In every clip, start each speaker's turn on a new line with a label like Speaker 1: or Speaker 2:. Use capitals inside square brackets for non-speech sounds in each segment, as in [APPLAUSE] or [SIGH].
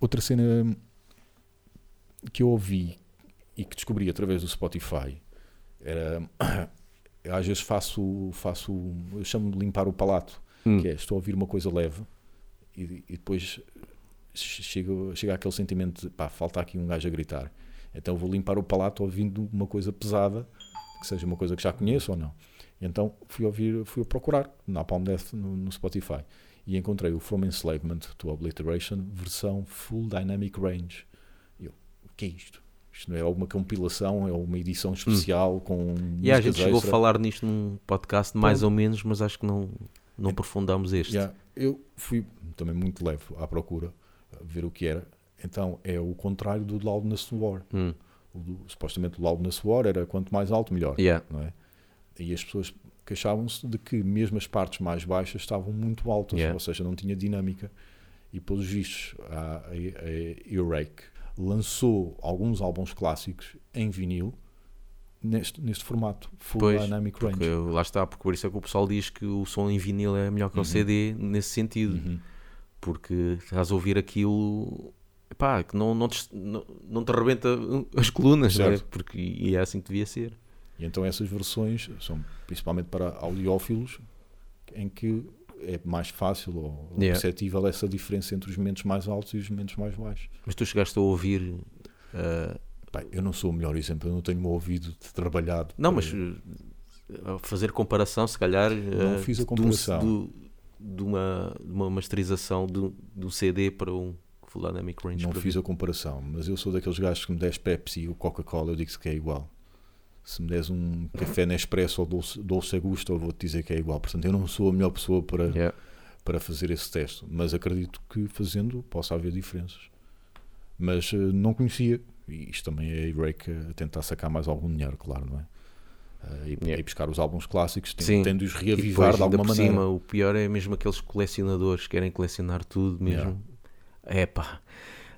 Speaker 1: Outra cena que eu ouvi e que descobri através do Spotify era. [COUGHS] às vezes faço, faço eu chamo de limpar o palato,
Speaker 2: Hum.
Speaker 1: que é estou a ouvir uma coisa leve e, e depois chega, chega aquele sentimento de pá, falta aqui um gajo a gritar. Então vou limpar o palato ouvindo uma coisa pesada, que seja uma coisa que já conheço ou não. Então fui ouvir, fui a procurar na Palm Death no, no Spotify e encontrei o From Enslavement to Obliteration versão Full Dynamic Range. E eu, o que é isto? Isto não é alguma compilação, é uma edição especial com.
Speaker 2: E a gente chegou a
Speaker 1: extra.
Speaker 2: falar nisto num podcast mais
Speaker 1: Pronto.
Speaker 2: ou menos, mas acho que não, não aprofundamos este.
Speaker 1: Yeah, eu fui também muito leve à procura, a ver o que era. Então é o contrário do Loudness War.
Speaker 2: Hum.
Speaker 1: O supostamente o Loudness War era quanto mais alto, melhor.
Speaker 2: Yeah.
Speaker 1: Não é? E as pessoas queixavam-se de que mesmo as partes mais baixas estavam muito altas,
Speaker 2: Yeah.
Speaker 1: ou seja, não tinha dinâmica. E pelos vistos, a, a, a lançou alguns álbuns clássicos em vinil neste, neste formato, Full
Speaker 2: Pois,
Speaker 1: Dynamic Range.
Speaker 2: Lá está, porque por isso é que o pessoal diz que o som em vinil é melhor que o
Speaker 1: Uhum.
Speaker 2: CD nesse sentido.
Speaker 1: Uhum.
Speaker 2: Porque estás a ouvir aquilo pá, que não, não, te, não, não te arrebenta as colunas, é?
Speaker 1: Certo.
Speaker 2: porque e é assim que devia ser.
Speaker 1: E então essas versões são principalmente para audiófilos em que é mais fácil ou
Speaker 2: Yeah.
Speaker 1: perceptível essa diferença entre os momentos mais altos e os momentos mais baixos.
Speaker 2: Mas tu chegaste a ouvir. ah,
Speaker 1: Bem, eu não sou o melhor exemplo, eu não tenho o meu ouvido de trabalhado.
Speaker 2: não,
Speaker 1: para-
Speaker 2: mas a fazer comparação, se calhar.
Speaker 1: Não
Speaker 2: ah,
Speaker 1: fiz a
Speaker 2: de um-
Speaker 1: comparação.
Speaker 2: do- de, uma, de uma masterização do, do CD para um Full Dynamic Range.
Speaker 1: não fiz a comparação, mas eu sou daqueles gajos que me des Pepsi ou Coca-Cola, eu digo que é igual. Se me des um café Nespresso ou Dolce, Dolce Gusto, eu vou-te dizer que é igual. Portanto, eu não sou a melhor pessoa para,
Speaker 2: Yeah.
Speaker 1: para fazer esse teste, mas acredito que fazendo possa haver diferenças. Mas eh, não conhecia, e isto também é a Earache a tentar sacar mais algum dinheiro, claro, não é? Eh, e,
Speaker 2: Yeah.
Speaker 1: e buscar os álbuns clássicos, tendo-os reavivar
Speaker 2: depois,
Speaker 1: de alguma maneira.
Speaker 2: cima, o pior é mesmo aqueles colecionadores que querem colecionar tudo mesmo. É pá.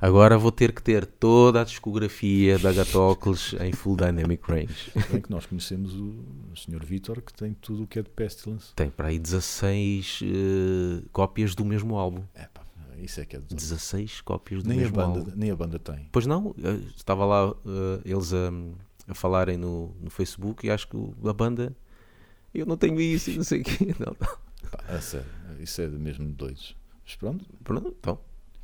Speaker 2: Agora vou ter que ter toda a discografia da Gatocles em Full Dynamic Range.
Speaker 1: Bem que nós conhecemos o, Sr. Vitor, que tem tudo o que é de Pestilence.
Speaker 2: Tem para aí 16 eh, cópias do mesmo álbum.
Speaker 1: É pá, isso é que é de
Speaker 2: 16 cópias do
Speaker 1: nem a,
Speaker 2: mesmo
Speaker 1: banda,
Speaker 2: álbum.
Speaker 1: nem a banda tem.
Speaker 2: Pois não, eh, estava lá eh, eles a, a falarem no, no Facebook e acho que a banda. Eu não tenho isso e não sei o quê. [LAUGHS] Não, não.
Speaker 1: Pá, a sério, isso é mesmo doidos. Mas pronto,
Speaker 2: Pronto, então.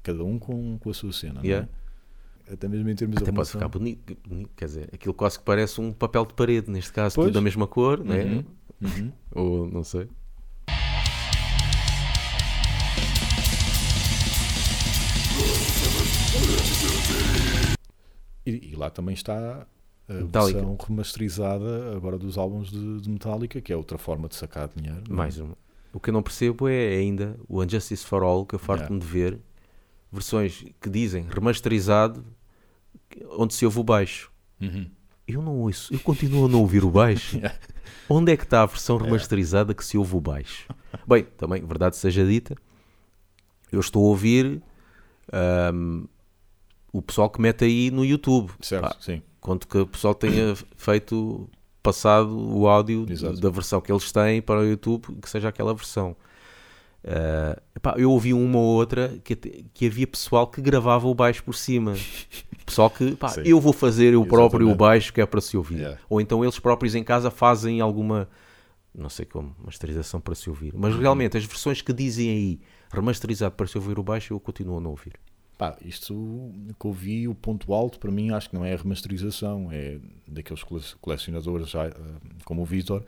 Speaker 1: Cada um com, com a sua cena,
Speaker 2: Yeah.
Speaker 1: não é? Até mesmo em termos
Speaker 2: Até
Speaker 1: de
Speaker 2: pode ficar bonito, bonito, quer dizer, aquilo quase que parece um papel de parede, neste caso,
Speaker 1: Pois.
Speaker 2: tudo da mesma cor, né?
Speaker 1: Uhum, uhum.
Speaker 2: Ou não sei.
Speaker 1: E, e lá também está a
Speaker 2: Metallica.
Speaker 1: versão remasterizada agora dos álbuns de, de Metallica, que é outra forma de sacar dinheiro. não é?
Speaker 2: Mais uma. O que eu não percebo é ainda o Unjustice for All, que eu farto-me de ver, versões que dizem remasterizado, onde se ouve o baixo.
Speaker 1: Uhum.
Speaker 2: Eu não ouço, eu continuo a não ouvir o baixo. [LAUGHS] Onde é que está a versão remasterizada que se ouve o baixo? Bem, também, verdade seja dita, eu estou a ouvir ahm, o pessoal que mete aí no YouTube.
Speaker 1: Certo, sim.
Speaker 2: Quanto que o pessoal tenha feito, passado o áudio
Speaker 1: Exato.
Speaker 2: da versão que eles têm para o YouTube, que seja aquela versão. Ah, epá, eu ouvi uma ou outra que, que havia pessoal que gravava o baixo por cima. [LAUGHS] Pessoal que, pá, eu vou fazer eu próprio o baixo que é para se ouvir.
Speaker 1: Yeah.
Speaker 2: Ou então eles próprios em casa fazem alguma, não sei como, masterização para se ouvir.
Speaker 1: Uhum.
Speaker 2: Mas realmente as versões que dizem aí remasterizado para se ouvir o baixo, eu continuo a não ouvir.
Speaker 1: Pá, isto que eu vi, o ponto alto para mim acho que não é a remasterização, é daqueles cole- colecionadores já, eh, como o Vitor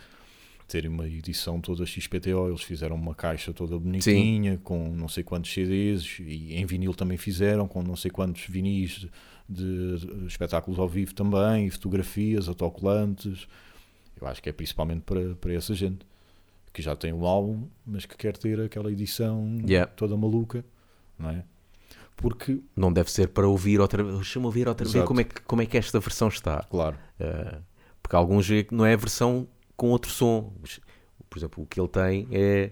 Speaker 1: terem uma edição toda XPTO, eles fizeram uma caixa toda bonitinha, com não sei quantos CDs, e em vinil também fizeram, com não sei quantos vinis de, de espetáculos ao vivo também, e fotografias, autocolantes. Eu acho que é principalmente para, para essa gente que já tem um álbum, mas que quer ter aquela edição
Speaker 2: Yeah.
Speaker 1: toda maluca, não é? Porque,
Speaker 2: Não deve ser para ouvir outra vez. Deixa-me ouvir outra vez
Speaker 1: Exato.
Speaker 2: como é, que, como é que esta versão está.
Speaker 1: claro,
Speaker 2: Uh, porque alguns não é a versão com outro som. Por exemplo, o que ele tem é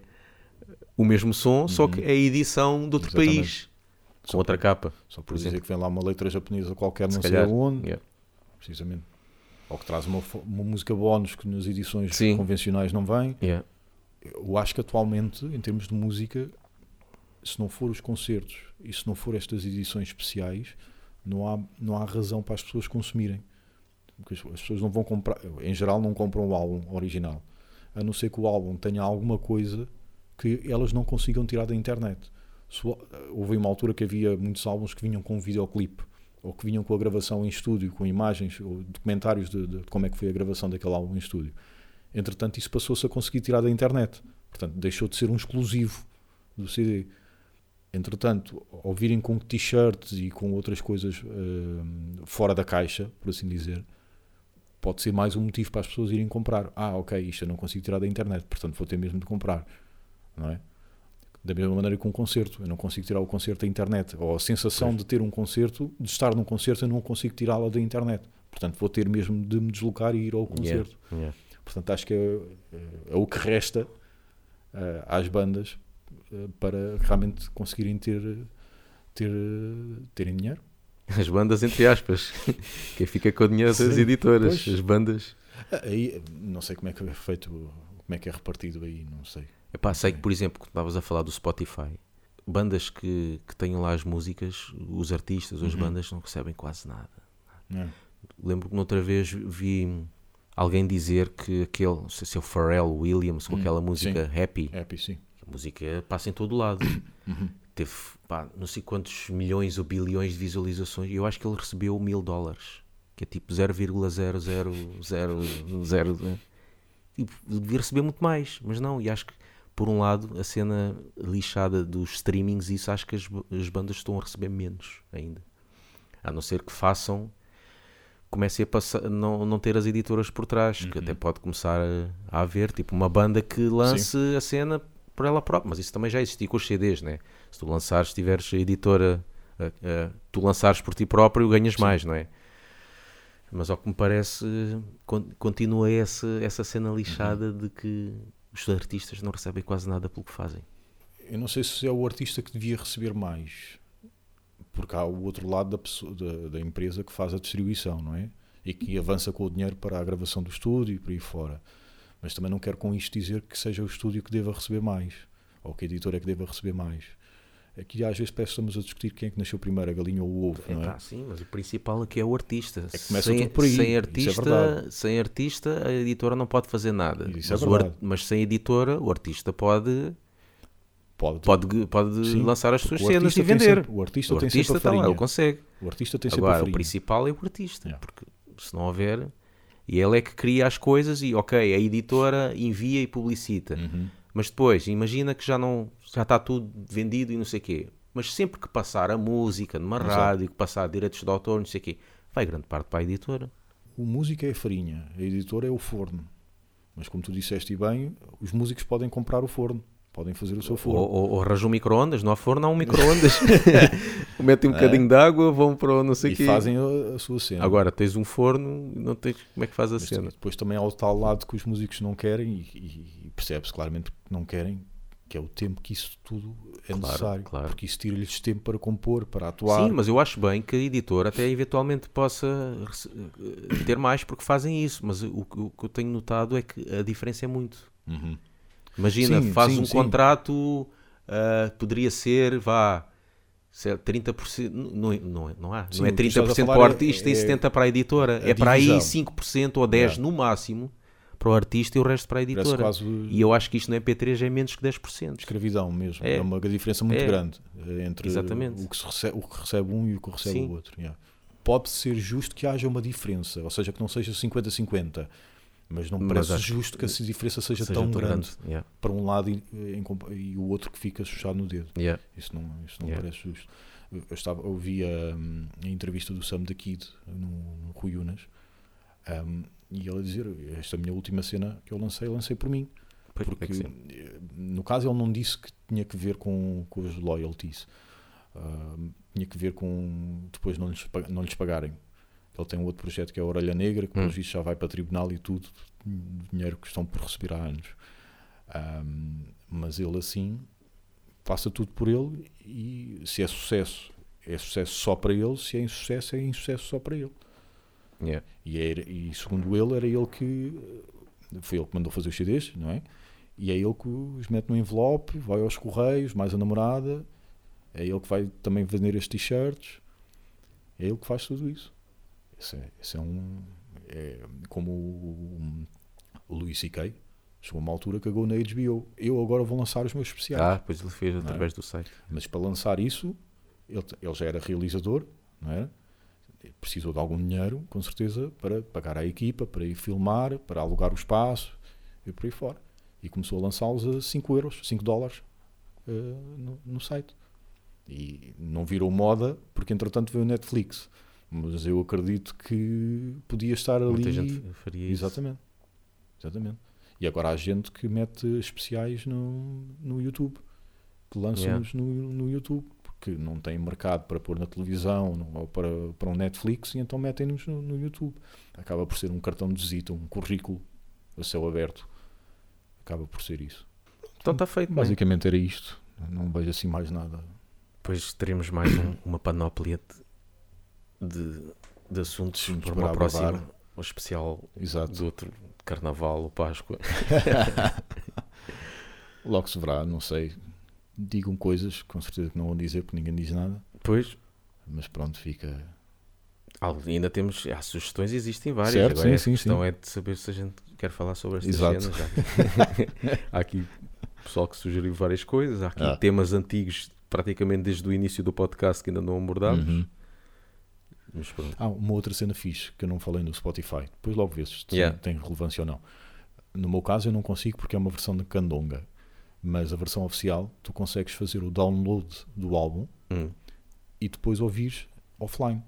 Speaker 2: o mesmo som, só que é a edição de outro
Speaker 1: Uhum. Exatamente.
Speaker 2: país. Com outra capa.
Speaker 1: Só por,
Speaker 2: Por
Speaker 1: dizer
Speaker 2: exemplo.
Speaker 1: que vem lá uma letra japonesa qualquer,
Speaker 2: Se
Speaker 1: não sei
Speaker 2: calhar.
Speaker 1: aonde,
Speaker 2: Yeah.
Speaker 1: precisamente. ou que traz uma, uma música bónus que nas edições
Speaker 2: Sim.
Speaker 1: convencionais não vem.
Speaker 2: Yeah.
Speaker 1: Eu acho que atualmente, em termos de música, se não for os concertos e se não for estas edições especiais, não há, não há razão para as pessoas consumirem. Porque as, as pessoas não vão comprar, em geral, não compram o álbum original, a não ser que o álbum tenha alguma coisa que elas não consigam tirar da internet. Houve uma altura que havia muitos álbuns que vinham com um videoclipe ou que vinham com a gravação em estúdio, com imagens ou documentários de, de como é que foi a gravação daquele álbum em estúdio. Entretanto, isso passou-se a conseguir tirar da internet. Portanto, deixou de ser um exclusivo do CD. Entretanto, ao virem com t-shirts e com outras coisas hum, fora da caixa, por assim dizer, pode ser mais um motivo para as pessoas irem comprar. Ah, ok, isto eu não consigo tirar da internet, portanto vou ter mesmo de comprar. Não é? Da mesma maneira que um concerto, eu não consigo tirar o concerto da internet. Ou a sensação de ter um concerto, de estar num concerto, eu não consigo tirá-la da internet. Portanto, vou ter mesmo de me deslocar e ir ao concerto.
Speaker 2: Yeah.
Speaker 1: Portanto, acho que é, é o que resta eh, às bandas eh, para realmente conseguirem ter, ter, terem dinheiro. [LAUGHS]
Speaker 2: As bandas, entre aspas. [LAUGHS] Quem fica com o dinheiro das
Speaker 1: Sim,
Speaker 2: editoras.
Speaker 1: pois.
Speaker 2: As bandas.
Speaker 1: Ah, Aí, não sei como é que é feito, como é que é repartido aí, não sei.
Speaker 2: Epá, sei que, por exemplo, quando estavas a falar do Spotify, bandas que, que tenham lá as músicas, os artistas, as
Speaker 1: Uhum.
Speaker 2: bandas não recebem quase nada.
Speaker 1: É.
Speaker 2: Lembro que noutra vez vi alguém dizer que aquele, não sei se é o Pharrell Williams, com
Speaker 1: Hum,
Speaker 2: aquela música Happy,
Speaker 1: Happy, sim.
Speaker 2: a música passa em todo lado. [COUGHS]
Speaker 1: Uhum.
Speaker 2: Teve, pá, não sei quantos milhões ou bilhões de visualizações, e eu acho que ele recebeu mil dólares, que é tipo 0,00000. né? E devia receber muito mais, mas não, e acho que por um lado a cena lixada dos streamings, isso acho que as, as bandas estão a receber menos ainda. A não ser que façam, comecem a passar, não, não ter as editoras por trás, que até pode começar a, a haver, tipo uma banda que lance a cena por ela própria, mas isso também já existia com os CDs, né? Se tu lançares, tiveres a editora, a- a- tu lançares por ti próprio, ganhas mais, não é? Mas ao que me parece, con- continua essa, essa cena lixada de que os artistas não recebem quase nada pelo que fazem.
Speaker 1: Eu não sei se é o artista que devia receber mais, porque há o outro lado da, pessoa- da, da empresa que faz a distribuição, não é? E que avança com o dinheiro para a gravação do estúdio e por aí fora. Mas também não quero com isto dizer que seja o estúdio que deva receber mais, ou que a editora é que deva receber mais. Aqui às vezes parece que estamos a discutir quem é que nasceu primeiro, a galinha ou o ovo, não
Speaker 2: Epá,
Speaker 1: é?
Speaker 2: sim, mas o principal aqui é o artista.
Speaker 1: que começa
Speaker 2: sem,
Speaker 1: tudo por aí,
Speaker 2: sem
Speaker 1: é
Speaker 2: artista,
Speaker 1: verdade.
Speaker 2: sem artista, a editora não pode fazer nada.
Speaker 1: Isso é
Speaker 2: mas, o ar-
Speaker 1: verdade.
Speaker 2: mas sem editora, o artista pode,
Speaker 1: Pode,
Speaker 2: pode, pode
Speaker 1: Sim,
Speaker 2: lançar as suas
Speaker 1: o
Speaker 2: cenas e vender.
Speaker 1: sempre- o artista
Speaker 2: o
Speaker 1: tem
Speaker 2: artista
Speaker 1: sempre a
Speaker 2: lá,
Speaker 1: farinha.
Speaker 2: ele consegue.
Speaker 1: O artista tem sempre a
Speaker 2: Agora, o
Speaker 1: farinha.
Speaker 2: principal é o artista,
Speaker 1: Yeah.
Speaker 2: porque se não houver, e ele é que cria as coisas e, ok, a editora envia e publicita.
Speaker 1: Uhum.
Speaker 2: Mas depois, imagina que já não já está tudo vendido e não sei o quê. Mas sempre que passar a música numa
Speaker 1: Exato.
Speaker 2: rádio, que passar direitos de autor, não sei o quê, vai grande parte para a editora.
Speaker 1: O músico é a farinha, a editora é o forno. Mas como tu disseste bem, os músicos podem comprar o forno, podem fazer o seu
Speaker 2: Ou,
Speaker 1: forno.
Speaker 2: ou, ou arranjam um micro-ondas, não há forno, há um micro-ondas. [LAUGHS] Metem um bocadinho de água, vão para o não sei o
Speaker 1: É. e
Speaker 2: quê.
Speaker 1: fazem a, a sua cena.
Speaker 2: Agora tens um forno, não tens como é que faz a
Speaker 1: Mas
Speaker 2: cena.
Speaker 1: depois também há o tal lado que os músicos não querem e, e- percebe-se claramente que não querem, que é o tempo que isso tudo é
Speaker 2: Claro,
Speaker 1: necessário.
Speaker 2: claro.
Speaker 1: Porque isso tira-lhes tempo para compor, para atuar.
Speaker 2: Sim, mas eu acho bem que a editora até eventualmente possa eh, ter mais porque fazem isso, mas o, que- o que eu tenho notado é que a diferença é muito.
Speaker 1: Uhum.
Speaker 2: Imagina,
Speaker 1: Sim,
Speaker 2: faz
Speaker 1: sim,
Speaker 2: um
Speaker 1: sim.
Speaker 2: contrato, ah, poderia ser, vá, se é 30%, não, não, não há, não é
Speaker 1: o que estás a
Speaker 2: 30% para o
Speaker 1: é-
Speaker 2: artista e
Speaker 1: é
Speaker 2: 70% para a editora,
Speaker 1: a
Speaker 2: é para aí
Speaker 1: divisão.
Speaker 2: 5% ou 10%
Speaker 1: Yeah.
Speaker 2: no máximo para o artista e o resto para a editora.
Speaker 1: quase
Speaker 2: E eu acho que isto no MP3 é menos que 10%.
Speaker 1: escravidão mesmo.
Speaker 2: É.
Speaker 1: É, uma diferença muito
Speaker 2: É.
Speaker 1: grande eh, entre
Speaker 2: Exatamente.
Speaker 1: o que, recebe, o que recebe um e o que recebe o outro. yeah. Pode ser justo que haja uma diferença, ou seja, que não seja 50-50. Mas não me
Speaker 2: Mas
Speaker 1: parece
Speaker 2: acho
Speaker 1: justo que essa diferença seja,
Speaker 2: Seja
Speaker 1: tão
Speaker 2: tão
Speaker 1: grande,
Speaker 2: Yeah.
Speaker 1: para um lado e, compa- e o outro que fica chuchado no dedo.
Speaker 2: Yeah.
Speaker 1: Isso não, isso não
Speaker 2: Yeah.
Speaker 1: parece justo. Eu, estava, ouvi a, hum, a entrevista do Sam da Kid no, no Rui Unas hum, e ele a dizer: Esta minha última cena que eu lancei, lancei por mim.
Speaker 2: Pois, é
Speaker 1: Porque
Speaker 2: que
Speaker 1: eh, no caso ele não disse que tinha que ver com, com os loyalties, Hum, tinha que ver com depois não lhes, não lhes pagarem. Ele tem um outro projeto que é a Orelha Negra, que
Speaker 2: Hum.
Speaker 1: já vai para tribunal e tudo, dinheiro que estão por receber há anos. Hum, mas ele assim passa tudo por ele e se é sucesso, é sucesso só para ele, se é insucesso, é insucesso só para ele.
Speaker 2: Yeah.
Speaker 1: E, era- e segundo ele, era ele que. Foi ele que mandou fazer os CDs, não é? E é ele que os mete no envelope, vai aos correios, mais a namorada. É ele que vai também vender estes t-shirts. É ele que faz tudo isso. Esse é, esse é um. É como o, o Louis C.K. Chegou a uma altura que cagou na HBO. Eu agora vou lançar os meus especiais.
Speaker 2: Ah, pois ele fez
Speaker 1: é?
Speaker 2: através do site.
Speaker 1: Mas para lançar isso, ele, ele já era realizador, não era? Precisou de algum dinheiro, com certeza, para pagar à equipa, para ir filmar, para alugar o espaço e por aí fora. E começou a lançá-los a 5 euros, 5 dólares eh, no, no site. E não virou moda, porque entretanto veio o Netflix. Mas eu acredito que podia estar ali.
Speaker 2: Muita gente faria isso.
Speaker 1: Exatamente. Exatamente. E agora há gente que mete especiais no, no YouTube, que lançam-nos no, no YouTube, porque não tem mercado para pôr na televisão não- ou para, para um Netflix, e então metem-nos no, no YouTube. Acaba por ser um cartão de visita, um currículo a céu aberto. Acaba por ser isso.
Speaker 2: Então está feito. bem.
Speaker 1: Basicamente era isto. Não vejo assim mais nada.
Speaker 2: Depois teremos mais um- uma panóplia de, de, de assuntos para uma próxima. Um especial
Speaker 1: Exato.
Speaker 2: do outro Carnaval ou Páscoa. [LAUGHS]
Speaker 1: Logo se verá, não sei. Digam coisas, com certeza que não vão dizer, porque ninguém diz nada.
Speaker 2: Depois,
Speaker 1: Mas pronto, fica.
Speaker 2: ainda temos. Há sugestões, existem várias.
Speaker 1: Certo,
Speaker 2: Agora
Speaker 1: sim,
Speaker 2: a
Speaker 1: sim,
Speaker 2: questão
Speaker 1: sim.
Speaker 2: é de saber se a gente quer falar sobre estas
Speaker 1: Exato.
Speaker 2: Já. [LAUGHS] Há aqui pessoal que sugeriu várias coisas. Há aqui
Speaker 1: Ah.
Speaker 2: temas antigos, praticamente desde o início do podcast, que ainda não abordámos.
Speaker 1: Uhum.
Speaker 2: Mas pronto.
Speaker 1: Ah, uma outra cena fixe que eu não falei no Spotify. Depois logo vês se
Speaker 2: Yeah.
Speaker 1: tem relevância ou não. No meu caso eu não consigo porque é uma versão de Candonga. Mas a versão oficial, tu consegues fazer o download do álbum
Speaker 2: Hum.
Speaker 1: e depois ouvires offline.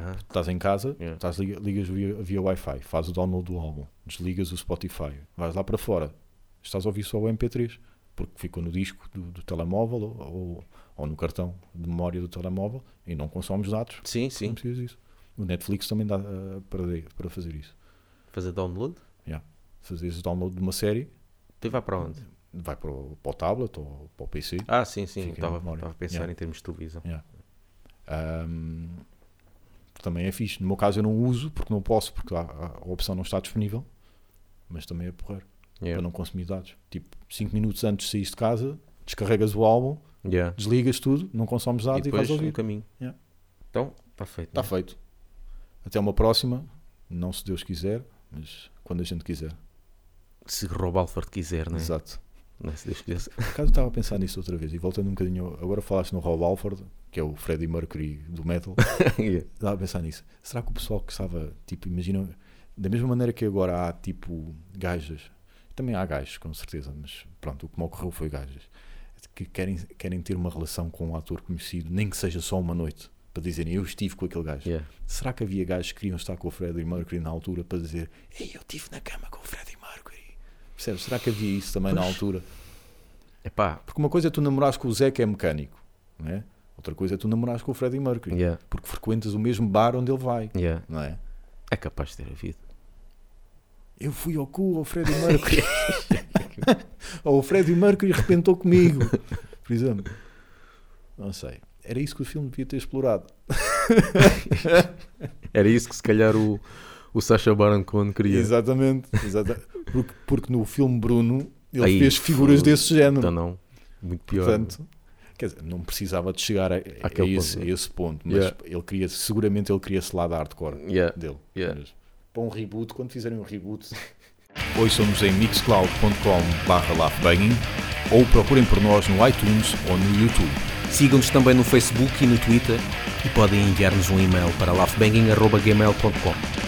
Speaker 2: Ah,
Speaker 1: Estás em casa,
Speaker 2: Yeah.
Speaker 1: estás, liga- ligas via, via Wi-Fi, fazes o download do álbum, desligas o Spotify, vais lá para fora, estás a ouvir só o MP3, porque ficou no disco do, do telemóvel ou, ou, ou no cartão de memória do telemóvel e não consomes dados.
Speaker 2: sim,
Speaker 1: Não
Speaker 2: sim.
Speaker 1: precisas disso. O Netflix também dá ah, para, para fazer isso.
Speaker 2: Fazer download?
Speaker 1: Fazes o download de uma série,
Speaker 2: E vai para onde?
Speaker 1: vai para o, para o tablet ou para o PC.
Speaker 2: Ah, sim, sim. Estava estava a pensar
Speaker 1: Yeah.
Speaker 2: em termos de televisão.
Speaker 1: Ahm, também é fixe. No meu caso eu não uso porque não posso, porque a, a opção não está disponível, mas também é porrer.
Speaker 2: Yeah.
Speaker 1: para não consumir dados. Tipo, 5 minutos antes de sair de casa, descarregas o álbum,
Speaker 2: Yeah.
Speaker 1: desligas tudo, não consomes
Speaker 2: E
Speaker 1: dados e,
Speaker 2: depois
Speaker 1: vais
Speaker 2: um
Speaker 1: ouvir.
Speaker 2: caminho.
Speaker 1: Yeah.
Speaker 2: Então, está feito.
Speaker 1: Está
Speaker 2: né?
Speaker 1: feito. Até uma próxima, não se Deus quiser, mas quando a gente quiser.
Speaker 2: Se Rob Alford quiser, né?
Speaker 1: Exato.
Speaker 2: Não é? Se Deus quiser.
Speaker 1: Por acaso eu estava a pensar nisso outra vez e voltando um bocadinho, agora falaste no Rob Alford, que é o Freddie Mercury do metal, [LAUGHS]
Speaker 2: Yeah.
Speaker 1: estava a pensar nisso. Será que o pessoal que estava, tipo, imagina, da mesma maneira que agora há, tipo, gajas, também há gajos, com certeza, mas pronto, o que me ocorreu foi gajas, que querem, querem ter uma relação com um ator conhecido, nem que seja só uma noite, para dizerem eu estive com aquele gajo.
Speaker 2: Yeah.
Speaker 1: Será que havia gajos que queriam estar com o Freddie Mercury na altura para dizer Ei, eu estive na cama com o Freddie Mercury? Percebes? Será que havia isso também na altura?
Speaker 2: Epá,
Speaker 1: Porque uma coisa é tu namorares com o Zé que é mecânico, não é? Outra coisa é tu namorares com o Freddie Mercury,
Speaker 2: yeah.
Speaker 1: porque frequentas o mesmo bar onde ele vai,
Speaker 2: Yeah.
Speaker 1: não é?
Speaker 2: é capaz de ter havido.
Speaker 1: Eu fui ao cu ao Freddie Mercury. [LAUGHS] Ou o Freddie Mercury arrebentou comigo, [LAUGHS] por exemplo. Não sei. Era isso que o filme devia ter explorado. [LAUGHS]
Speaker 2: Era isso que se calhar o, o Sacha Baron Cohen queria.
Speaker 1: Exatamente. exata- Porque, porque no filme Bruno ele
Speaker 2: Aí,
Speaker 1: fez figuras
Speaker 2: foi-
Speaker 1: desse género.
Speaker 2: Então não, muito pior.
Speaker 1: Portanto, quer dizer, não precisava de chegar a, a esse,
Speaker 2: ponto.
Speaker 1: a esse ponto, mas
Speaker 2: Yeah.
Speaker 1: ele queria, seguramente ele queria esse lado hardcore
Speaker 2: Yeah.
Speaker 1: dele.
Speaker 2: Yeah.
Speaker 1: Mas para um reboot, quando fizerem um reboot, ouçam-nos em mixcloud.com/laughbanging ou procurem por nós no iTunes ou no YouTube.
Speaker 2: Sigam-nos também no Facebook e no Twitter e podem enviar-nos um e-mail para laughbanging.gmail.com.